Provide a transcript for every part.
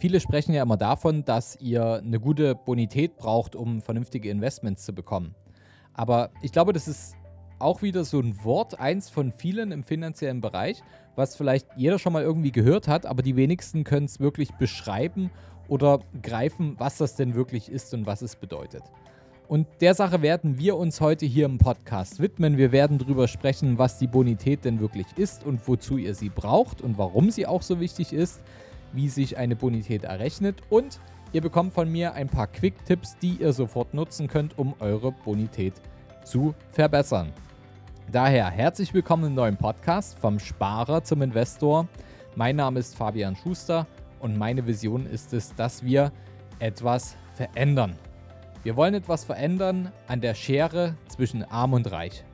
Viele sprechen ja immer davon, dass ihr eine gute Bonität braucht, um vernünftige Investments zu bekommen. Aber ich glaube, das ist auch wieder so ein Wort, eins von vielen im finanziellen Bereich, was vielleicht jeder schon mal irgendwie gehört hat, aber die wenigsten können es wirklich beschreiben oder greifen, was das denn wirklich ist und was es bedeutet. Und der Sache werden wir uns heute hier im Podcast widmen. Wir werden darüber sprechen, was die Bonität denn wirklich ist und wozu ihr sie braucht und warum sie auch so wichtig ist, wie sich eine Bonität errechnet und ihr bekommt von mir ein paar Quick-Tipps, die ihr sofort nutzen könnt, um eure Bonität zu verbessern. Daher herzlich willkommen im neuen Podcast vom Sparer zum Investor. Mein Name ist Fabian Schuster und meine Vision ist es, dass wir etwas verändern. Wir wollen etwas verändern an der Schere zwischen Arm und Reich.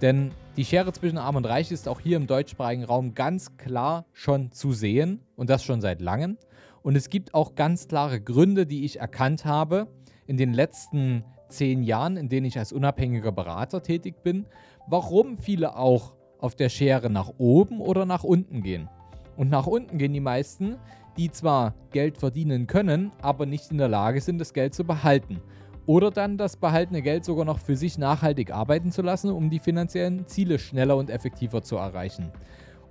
Denn die Schere zwischen Arm und Reich ist auch hier im deutschsprachigen Raum ganz klar schon zu sehen und das schon seit langem. Und es gibt auch ganz klare Gründe, die ich erkannt habe in den letzten zehn Jahren, in denen ich als unabhängiger Berater tätig bin, warum viele auch auf der Schere nach oben oder nach unten gehen. Und nach unten gehen die meisten, die zwar Geld verdienen können, aber nicht in der Lage sind, das Geld zu behalten. Oder dann das behaltene Geld sogar noch für sich nachhaltig arbeiten zu lassen, um die finanziellen Ziele schneller und effektiver zu erreichen.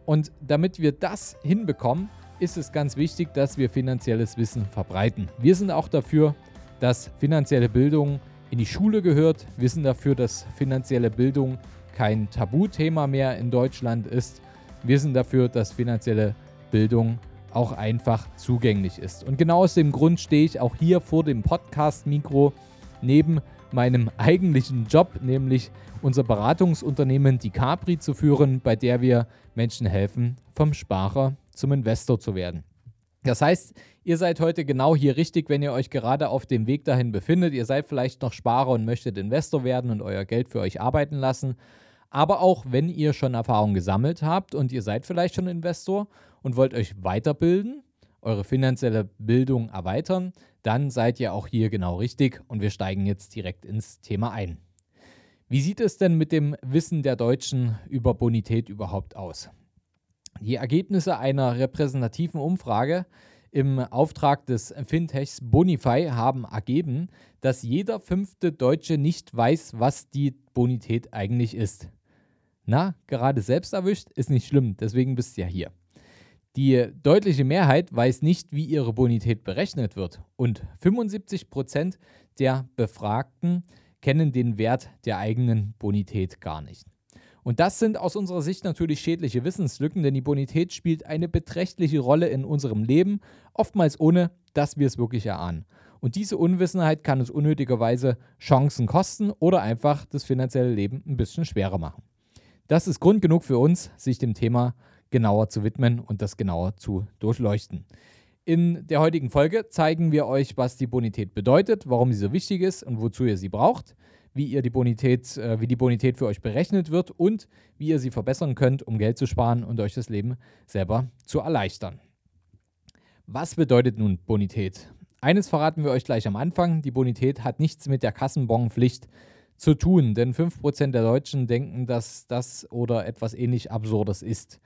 Und damit wir das hinbekommen, ist es ganz wichtig, dass wir finanzielles Wissen verbreiten. Wir sind auch dafür, dass finanzielle Bildung in die Schule gehört. Wir sind dafür, dass finanzielle Bildung kein Tabuthema mehr in Deutschland ist. Wir sind dafür, dass finanzielle Bildung auch einfach zugänglich ist. Und genau aus dem Grund stehe ich auch hier vor dem Podcast-Mikro neben meinem eigentlichen Job, nämlich unser Beratungsunternehmen die Capri zu führen, bei der wir Menschen helfen, vom Sparer zum Investor zu werden. Das heißt, ihr seid heute genau hier richtig, wenn ihr euch gerade auf dem Weg dahin befindet. Ihr seid vielleicht noch Sparer und möchtet Investor werden und euer Geld für euch arbeiten lassen. Aber auch wenn ihr schon Erfahrung gesammelt habt und ihr seid vielleicht schon Investor und wollt euch weiterbilden, eure finanzielle Bildung erweitern, dann seid ihr auch hier genau richtig und wir steigen jetzt direkt ins Thema ein. Wie sieht es denn mit dem Wissen der Deutschen über Bonität überhaupt aus? Die Ergebnisse einer repräsentativen Umfrage im Auftrag des Fintechs Bonify haben ergeben, dass jeder fünfte Deutsche nicht weiß, was die Bonität eigentlich ist. Na, gerade selbst erwischt, ist nicht schlimm, deswegen bist du ja hier. Die deutliche Mehrheit weiß nicht, wie ihre Bonität berechnet wird und 75 Prozent der Befragten kennen den Wert der eigenen Bonität gar nicht. Und das sind aus unserer Sicht natürlich schädliche Wissenslücken, denn die Bonität spielt eine beträchtliche Rolle in unserem Leben, oftmals ohne, dass wir es wirklich erahnen. Und diese Unwissenheit kann uns unnötigerweise Chancen kosten oder einfach das finanzielle Leben ein bisschen schwerer machen. Das ist Grund genug für uns, sich dem Thema genauer zu widmen und das genauer zu durchleuchten. In der heutigen Folge zeigen wir euch, was die Bonität bedeutet, warum sie so wichtig ist und wozu ihr sie braucht, wie ihr die Bonität, äh, wie die Bonität für euch berechnet wird und wie ihr sie verbessern könnt, um Geld zu sparen und euch das Leben selber zu erleichtern. Was bedeutet nun Bonität? Eines verraten wir euch gleich am Anfang. Die Bonität hat nichts mit der Kassenbonpflicht zu tun, denn 5% der Deutschen denken, dass das oder etwas ähnlich Absurdes ist.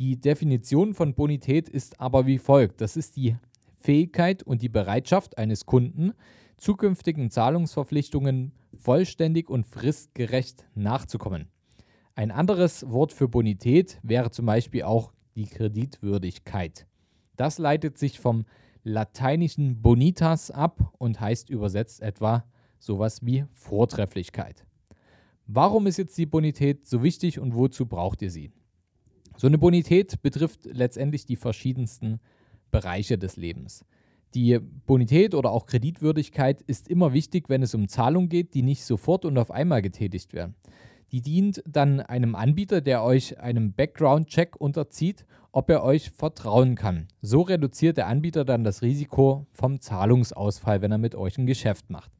Die Definition von Bonität ist aber wie folgt. Das ist die Fähigkeit und die Bereitschaft eines Kunden, zukünftigen Zahlungsverpflichtungen vollständig und fristgerecht nachzukommen. Ein anderes Wort für Bonität wäre zum Beispiel auch die Kreditwürdigkeit. Das leitet sich vom lateinischen bonitas ab und heißt übersetzt etwa sowas wie Vortrefflichkeit. Warum ist jetzt die Bonität so wichtig und wozu braucht ihr sie? So eine Bonität betrifft letztendlich die verschiedensten Bereiche des Lebens. Die Bonität oder auch Kreditwürdigkeit ist immer wichtig, wenn es um Zahlungen geht, die nicht sofort und auf einmal getätigt werden. Die dient dann einem Anbieter, der euch einem Background-Check unterzieht, ob er euch vertrauen kann. So reduziert der Anbieter dann das Risiko vom Zahlungsausfall, wenn er mit euch ein Geschäft macht.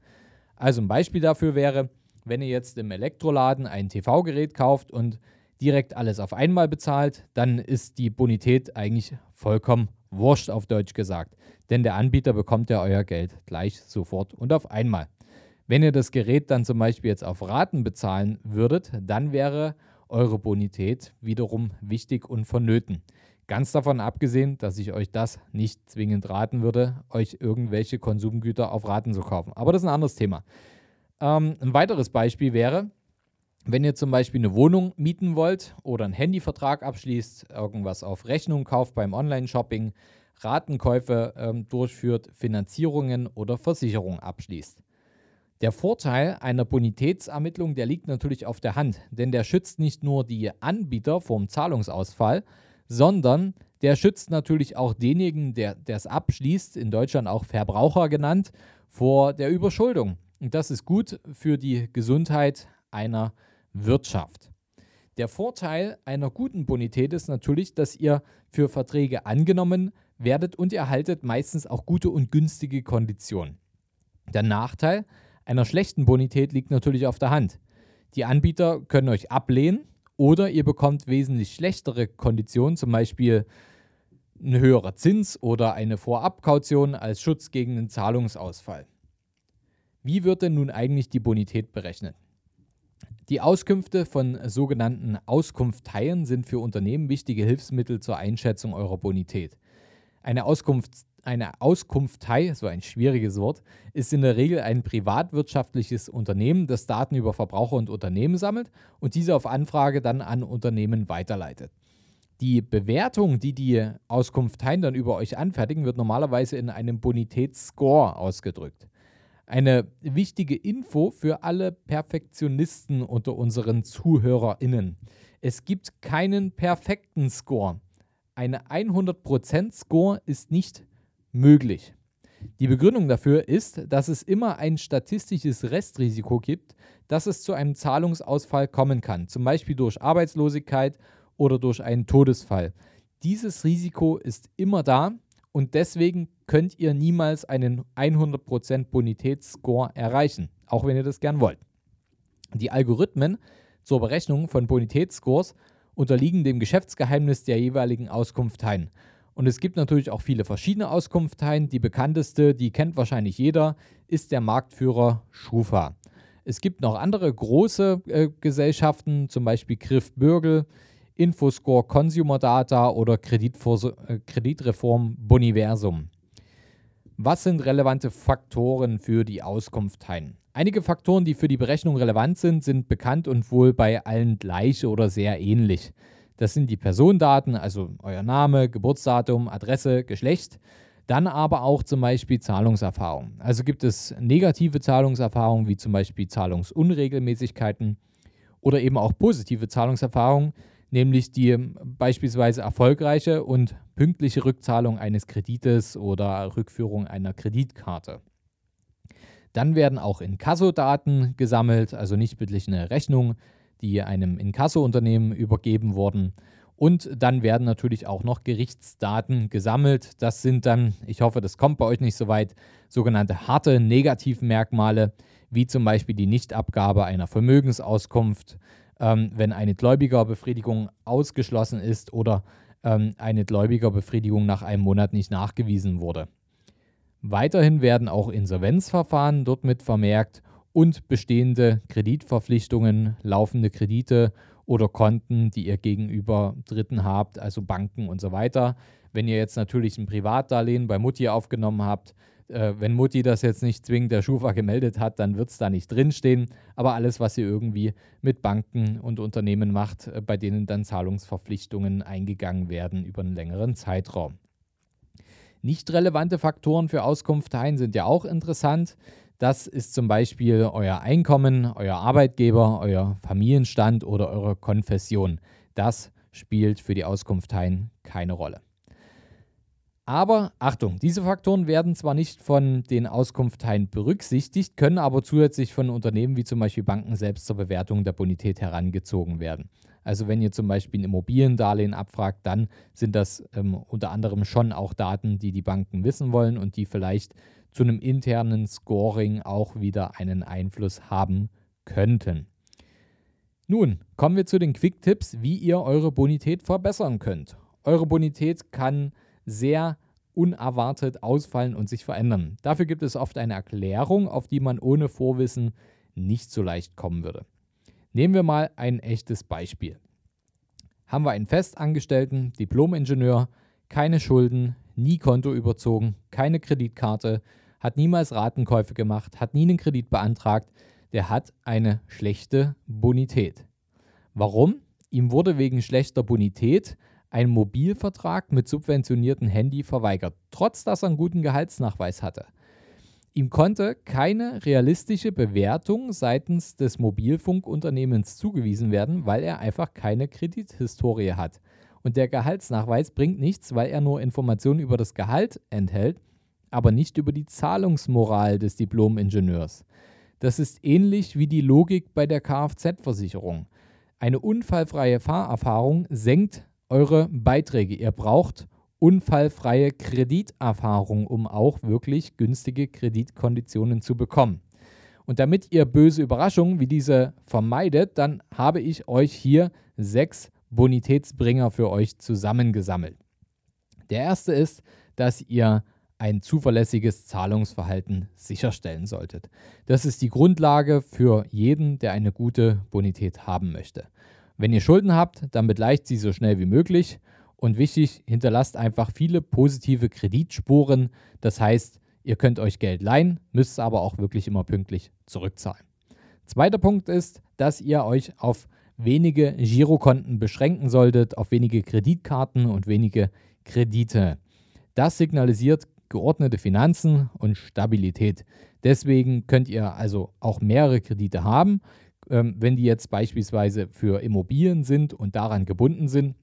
Also ein Beispiel dafür wäre, wenn ihr jetzt im Elektroladen ein TV-Gerät kauft und direkt alles auf einmal bezahlt, dann ist die Bonität eigentlich vollkommen wurscht auf Deutsch gesagt. Denn der Anbieter bekommt ja euer Geld gleich sofort und auf einmal. Wenn ihr das Gerät dann zum Beispiel jetzt auf Raten bezahlen würdet, dann wäre eure Bonität wiederum wichtig und vonnöten. Ganz davon abgesehen, dass ich euch das nicht zwingend raten würde, euch irgendwelche Konsumgüter auf Raten zu kaufen. Aber das ist ein anderes Thema. Ähm, ein weiteres Beispiel wäre, wenn ihr zum Beispiel eine Wohnung mieten wollt oder einen Handyvertrag abschließt, irgendwas auf Rechnung kauft beim Online-Shopping, Ratenkäufe ähm, durchführt, Finanzierungen oder Versicherungen abschließt. Der Vorteil einer Bonitätsermittlung, der liegt natürlich auf der Hand, denn der schützt nicht nur die Anbieter vom Zahlungsausfall, sondern der schützt natürlich auch denjenigen, der es abschließt, in Deutschland auch Verbraucher genannt, vor der Überschuldung. Und das ist gut für die Gesundheit einer Wirtschaft. Der Vorteil einer guten Bonität ist natürlich, dass ihr für Verträge angenommen werdet und ihr erhaltet meistens auch gute und günstige Konditionen. Der Nachteil einer schlechten Bonität liegt natürlich auf der Hand. Die Anbieter können euch ablehnen oder ihr bekommt wesentlich schlechtere Konditionen, zum Beispiel ein höherer Zins oder eine Vorabkaution als Schutz gegen einen Zahlungsausfall. Wie wird denn nun eigentlich die Bonität berechnet? Die Auskünfte von sogenannten Auskunfteien sind für Unternehmen wichtige Hilfsmittel zur Einschätzung eurer Bonität. Eine Auskunft, eine Auskunftei, so ein schwieriges Wort, ist in der Regel ein privatwirtschaftliches Unternehmen, das Daten über Verbraucher und Unternehmen sammelt und diese auf Anfrage dann an Unternehmen weiterleitet. Die Bewertung, die die Auskunfteien dann über euch anfertigen, wird normalerweise in einem Bonitätsscore ausgedrückt. Eine wichtige Info für alle Perfektionisten unter unseren ZuhörerInnen. Es gibt keinen perfekten Score. Eine 100% Score ist nicht möglich. Die Begründung dafür ist, dass es immer ein statistisches Restrisiko gibt, dass es zu einem Zahlungsausfall kommen kann, zum Beispiel durch Arbeitslosigkeit oder durch einen Todesfall. Dieses Risiko ist immer da und deswegen könnt ihr niemals einen 100% Bonitätsscore erreichen, auch wenn ihr das gern wollt. Die Algorithmen zur Berechnung von Bonitätsscores unterliegen dem Geschäftsgeheimnis der jeweiligen Auskunfteien. Und es gibt natürlich auch viele verschiedene Auskunfteien. Die bekannteste, die kennt wahrscheinlich jeder, ist der Marktführer Schufa. Es gibt noch andere große äh, Gesellschaften, zum Beispiel Griff Bürgel, Infoscore Consumer Data oder äh, Kreditreform Boniversum. Was sind relevante Faktoren für die Auskunfteien? Einige Faktoren, die für die Berechnung relevant sind, sind bekannt und wohl bei allen gleich oder sehr ähnlich. Das sind die Personendaten, also euer Name, Geburtsdatum, Adresse, Geschlecht. Dann aber auch zum Beispiel Zahlungserfahrung. Also gibt es negative Zahlungserfahrungen wie zum Beispiel Zahlungsunregelmäßigkeiten oder eben auch positive Zahlungserfahrungen, nämlich die beispielsweise erfolgreiche und pünktliche Rückzahlung eines Kredites oder Rückführung einer Kreditkarte. Dann werden auch Inkasso-Daten gesammelt, also nicht beglichene Rechnungen, die einem Inkasso-Unternehmen übergeben wurden. Und dann werden natürlich auch noch Gerichtsdaten gesammelt. Das sind dann, ich hoffe, das kommt bei euch nicht so weit, sogenannte harte Negativmerkmale, wie zum Beispiel die Nichtabgabe einer Vermögensauskunft, ähm, wenn eine Gläubigerbefriedigung ausgeschlossen ist oder ähm, eine Gläubigerbefriedigung nach einem Monat nicht nachgewiesen wurde. Weiterhin werden auch Insolvenzverfahren dort mit vermerkt und bestehende Kreditverpflichtungen, laufende Kredite oder Konten, die ihr gegenüber Dritten habt, also Banken und so weiter. Wenn ihr jetzt natürlich ein Privatdarlehen bei Mutti aufgenommen habt, äh, wenn Mutti das jetzt nicht zwingend der Schufa gemeldet hat, dann wird es da nicht drinstehen. Aber alles, was ihr irgendwie mit Banken und Unternehmen macht, äh, bei denen dann Zahlungsverpflichtungen eingegangen werden über einen längeren Zeitraum. Nicht relevante Faktoren für Auskunfteien sind ja auch interessant. Das ist zum Beispiel euer Einkommen, euer Arbeitgeber, euer Familienstand oder eure Konfession. Das spielt für die Auskunfteien keine Rolle. Aber Achtung, diese Faktoren werden zwar nicht von den Auskunftteilen berücksichtigt, können aber zusätzlich von Unternehmen wie zum Beispiel Banken selbst zur Bewertung der Bonität herangezogen werden. Also wenn ihr zum Beispiel ein Immobiliendarlehen abfragt, dann sind das ähm, unter anderem schon auch Daten, die die Banken wissen wollen und die vielleicht zu einem internen Scoring auch wieder einen Einfluss haben könnten. Nun kommen wir zu den Quick-Tipps, wie ihr eure Bonität verbessern könnt. Eure Bonität kann sehr unerwartet ausfallen und sich verändern. Dafür gibt es oft eine Erklärung, auf die man ohne Vorwissen nicht so leicht kommen würde. Nehmen wir mal ein echtes Beispiel. haben wir einen festangestellten Diplom-Ingenieur, keine Schulden, nie Konto überzogen, keine Kreditkarte, hat niemals Ratenkäufe gemacht, hat nie einen Kredit beantragt, der hat eine schlechte Bonität. Warum? Ihm wurde wegen schlechter Bonität ein Mobilvertrag mit subventioniertem Handy verweigert, trotz dass er einen guten Gehaltsnachweis hatte. Ihm konnte keine realistische Bewertung seitens des Mobilfunkunternehmens zugewiesen werden, weil er einfach keine Kredithistorie hat. Und der Gehaltsnachweis bringt nichts, weil er nur Informationen über das Gehalt enthält, aber nicht über die Zahlungsmoral des Diplom-Ingenieurs. Das ist ähnlich wie die Logik bei der Kfz-Versicherung. Eine unfallfreie Fahrerfahrung senkt eure Beiträge. Ihr braucht unfallfreie Krediterfahrung, um auch wirklich günstige Kreditkonditionen zu bekommen. Und damit ihr böse Überraschungen wie diese vermeidet, dann habe ich euch hier sechs Bonitätsbringer für euch zusammengesammelt. Der erste ist, dass ihr ein zuverlässiges Zahlungsverhalten sicherstellen solltet. Das ist die Grundlage für jeden, der eine gute Bonität haben möchte. Wenn ihr Schulden habt, dann begleicht sie so schnell wie möglich und wichtig, hinterlasst einfach viele positive Kreditspuren. Das heißt, ihr könnt euch Geld leihen, müsst es aber auch wirklich immer pünktlich zurückzahlen. Zweiter Punkt ist, dass ihr euch auf wenige Girokonten beschränken solltet, auf wenige Kreditkarten und wenige Kredite. Das signalisiert geordnete Finanzen und Stabilität. Deswegen könnt ihr also auch mehrere Kredite haben. Ähm, wenn die jetzt beispielsweise für Immobilien sind und daran gebunden sind,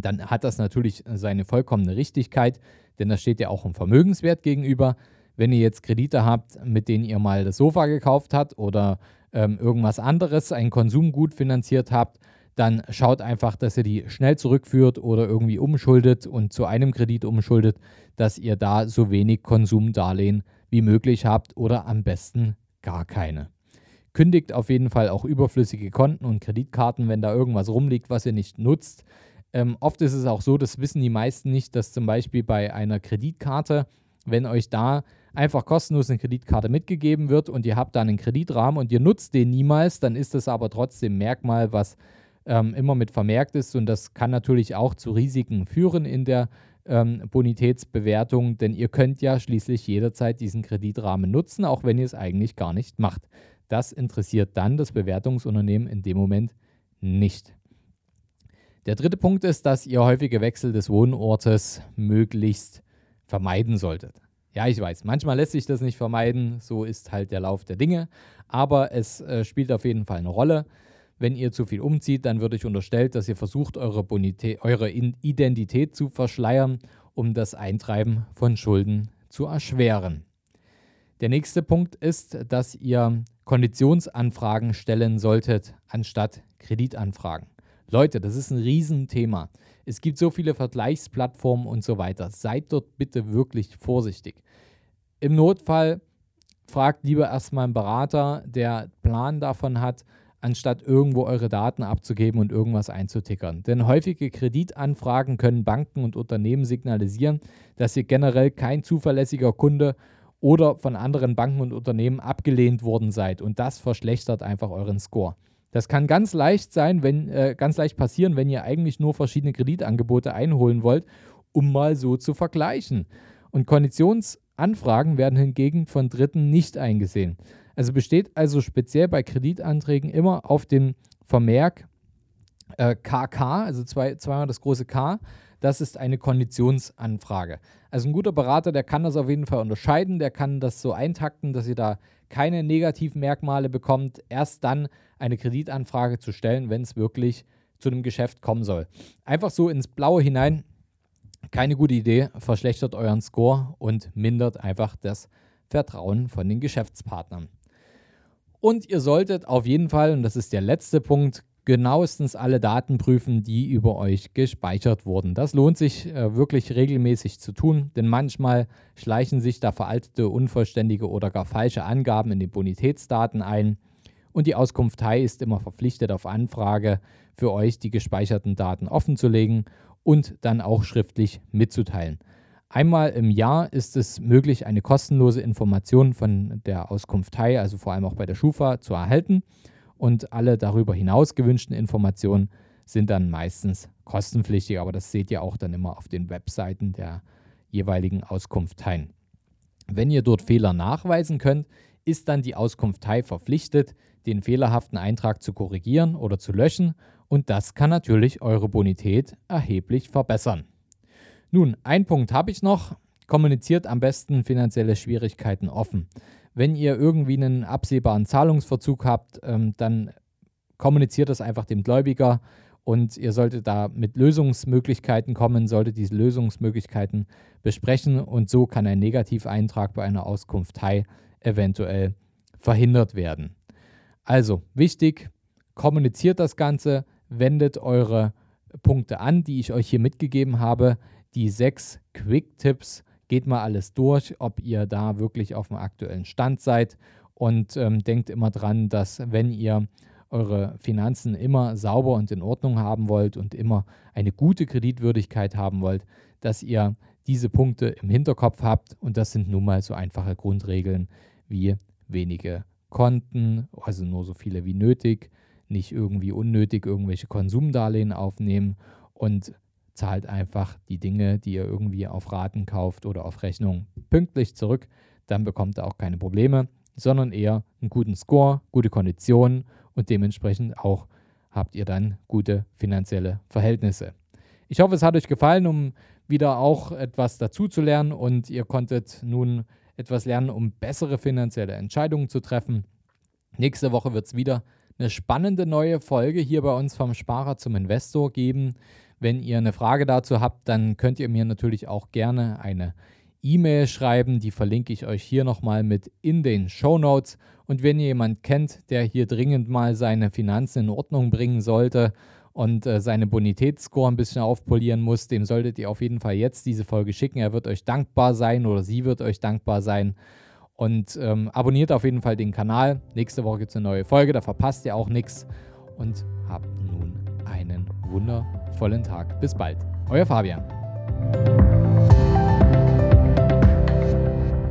dann hat das natürlich seine vollkommene Richtigkeit, denn da steht ja auch ein Vermögenswert gegenüber. Wenn ihr jetzt Kredite habt, mit denen ihr mal das Sofa gekauft habt oder ähm, irgendwas anderes, ein Konsumgut finanziert habt, dann schaut einfach, dass ihr die schnell zurückführt oder irgendwie umschuldet und zu einem Kredit umschuldet, dass ihr da so wenig Konsumdarlehen wie möglich habt oder am besten gar keine. Kündigt auf jeden Fall auch überflüssige Konten und Kreditkarten, wenn da irgendwas rumliegt, was ihr nicht nutzt. Ähm, oft ist es auch so, das wissen die meisten nicht, dass zum Beispiel bei einer Kreditkarte, wenn euch da einfach kostenlos eine Kreditkarte mitgegeben wird und ihr habt da einen Kreditrahmen und ihr nutzt den niemals, dann ist das aber trotzdem Merkmal, was ähm, immer mit vermerkt ist und das kann natürlich auch zu Risiken führen in der ähm, Bonitätsbewertung, denn ihr könnt ja schließlich jederzeit diesen Kreditrahmen nutzen, auch wenn ihr es eigentlich gar nicht macht. Das interessiert dann das Bewertungsunternehmen in dem Moment nicht. Der dritte Punkt ist, dass ihr häufige Wechsel des Wohnortes möglichst vermeiden solltet. Ja, ich weiß, manchmal lässt sich das nicht vermeiden, so ist halt der Lauf der Dinge, aber es äh, spielt auf jeden Fall eine Rolle. Wenn ihr zu viel umzieht, dann würde ich unterstellt, dass ihr versucht, eure, Bonität, eure Identität zu verschleiern, um das Eintreiben von Schulden zu erschweren. Der nächste Punkt ist, dass ihr Konditionsanfragen stellen solltet, anstatt Kreditanfragen. Leute, das ist ein Riesenthema. Es gibt so viele Vergleichsplattformen und so weiter. Seid dort bitte wirklich vorsichtig. Im Notfall fragt lieber erstmal einen Berater, der Plan davon hat, anstatt irgendwo eure Daten abzugeben und irgendwas einzutickern. Denn häufige Kreditanfragen können Banken und Unternehmen signalisieren, dass ihr generell kein zuverlässiger Kunde oder von anderen Banken und Unternehmen abgelehnt worden seid. Und das verschlechtert einfach euren Score. Das kann ganz leicht sein, wenn, äh, ganz leicht passieren, wenn ihr eigentlich nur verschiedene Kreditangebote einholen wollt, um mal so zu vergleichen. Und Konditionsanfragen werden hingegen von Dritten nicht eingesehen. Also besteht also speziell bei Kreditanträgen immer auf dem Vermerk äh, KK, also zwei, zweimal das große K. Das ist eine Konditionsanfrage. Also ein guter Berater, der kann das auf jeden Fall unterscheiden, der kann das so eintakten, dass ihr da keine negativen Merkmale bekommt, erst dann eine Kreditanfrage zu stellen, wenn es wirklich zu einem Geschäft kommen soll. Einfach so ins Blaue hinein, keine gute Idee, verschlechtert euren Score und mindert einfach das Vertrauen von den Geschäftspartnern. Und ihr solltet auf jeden Fall, und das ist der letzte Punkt, genauestens alle Daten prüfen, die über euch gespeichert wurden. Das lohnt sich äh, wirklich regelmäßig zu tun, denn manchmal schleichen sich da veraltete, unvollständige oder gar falsche Angaben in den Bonitätsdaten ein. Und die Auskunftei ist immer verpflichtet, auf Anfrage für euch die gespeicherten Daten offenzulegen und dann auch schriftlich mitzuteilen. Einmal im Jahr ist es möglich, eine kostenlose Information von der Auskunftei, also vor allem auch bei der Schufa, zu erhalten und alle darüber hinaus gewünschten Informationen sind dann meistens kostenpflichtig, aber das seht ihr auch dann immer auf den Webseiten der jeweiligen Auskunfteien. Wenn ihr dort Fehler nachweisen könnt, ist dann die Auskunftei verpflichtet, den fehlerhaften Eintrag zu korrigieren oder zu löschen und das kann natürlich eure Bonität erheblich verbessern. Nun, ein Punkt habe ich noch. Kommuniziert am besten finanzielle Schwierigkeiten offen. Wenn ihr irgendwie einen absehbaren Zahlungsverzug habt, ähm, dann kommuniziert das einfach dem Gläubiger und ihr solltet da mit Lösungsmöglichkeiten kommen, solltet diese Lösungsmöglichkeiten besprechen und so kann ein Negativeintrag bei einer Auskunftei eventuell verhindert werden. Also wichtig, kommuniziert das Ganze, wendet eure Punkte an, die ich euch hier mitgegeben habe. Die sechs Quick-Tipps, geht mal alles durch, ob ihr da wirklich auf dem aktuellen Stand seid und ähm, denkt immer dran, dass wenn ihr eure Finanzen immer sauber und in Ordnung haben wollt und immer eine gute Kreditwürdigkeit haben wollt, dass ihr diese Punkte im Hinterkopf habt. Und das sind nun mal so einfache Grundregeln wie wenige Konten, also nur so viele wie nötig, nicht irgendwie unnötig irgendwelche Konsumdarlehen aufnehmen und zahlt einfach die Dinge, die ihr irgendwie auf Raten kauft oder auf Rechnung pünktlich zurück. Dann bekommt ihr auch keine Probleme, sondern eher einen guten Score, gute Konditionen und dementsprechend auch habt ihr dann gute finanzielle Verhältnisse. Ich hoffe, es hat euch gefallen, um wieder auch etwas dazu zu lernen und ihr konntet nun etwas lernen, um bessere finanzielle Entscheidungen zu treffen. Nächste Woche wird es wieder eine spannende neue Folge hier bei uns vom Sparer zum Investor geben. Wenn ihr eine Frage dazu habt, dann könnt ihr mir natürlich auch gerne eine E-Mail schreiben. Die verlinke ich euch hier nochmal mit in den Show Notes. Und wenn ihr jemanden kennt, der hier dringend mal seine Finanzen in Ordnung bringen sollte und äh, seine Bonitätsscore ein bisschen aufpolieren muss, dem solltet ihr auf jeden Fall jetzt diese Folge schicken. Er wird euch dankbar sein oder sie wird euch dankbar sein. Und ähm, abonniert auf jeden Fall den Kanal. Nächste Woche gibt es eine neue Folge, da verpasst ihr auch nichts. Und habt nun einen wundervollen Tag. Bis bald. Euer Fabian.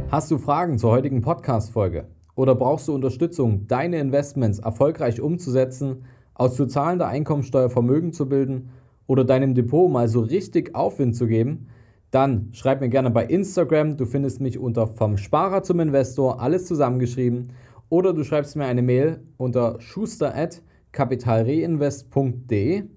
Hast du Fragen zur heutigen Podcast-Folge? Oder brauchst du Unterstützung, deine Investments erfolgreich umzusetzen, aus zu zahlender Einkommensteuer Vermögen zu bilden oder deinem Depot mal so richtig Aufwind zu geben? Dann schreib mir gerne bei Instagram. Du findest mich unter vom Sparer zum Investor, alles zusammengeschrieben. Oder du schreibst mir eine Mail unter schuster.kapitalreinvest.de.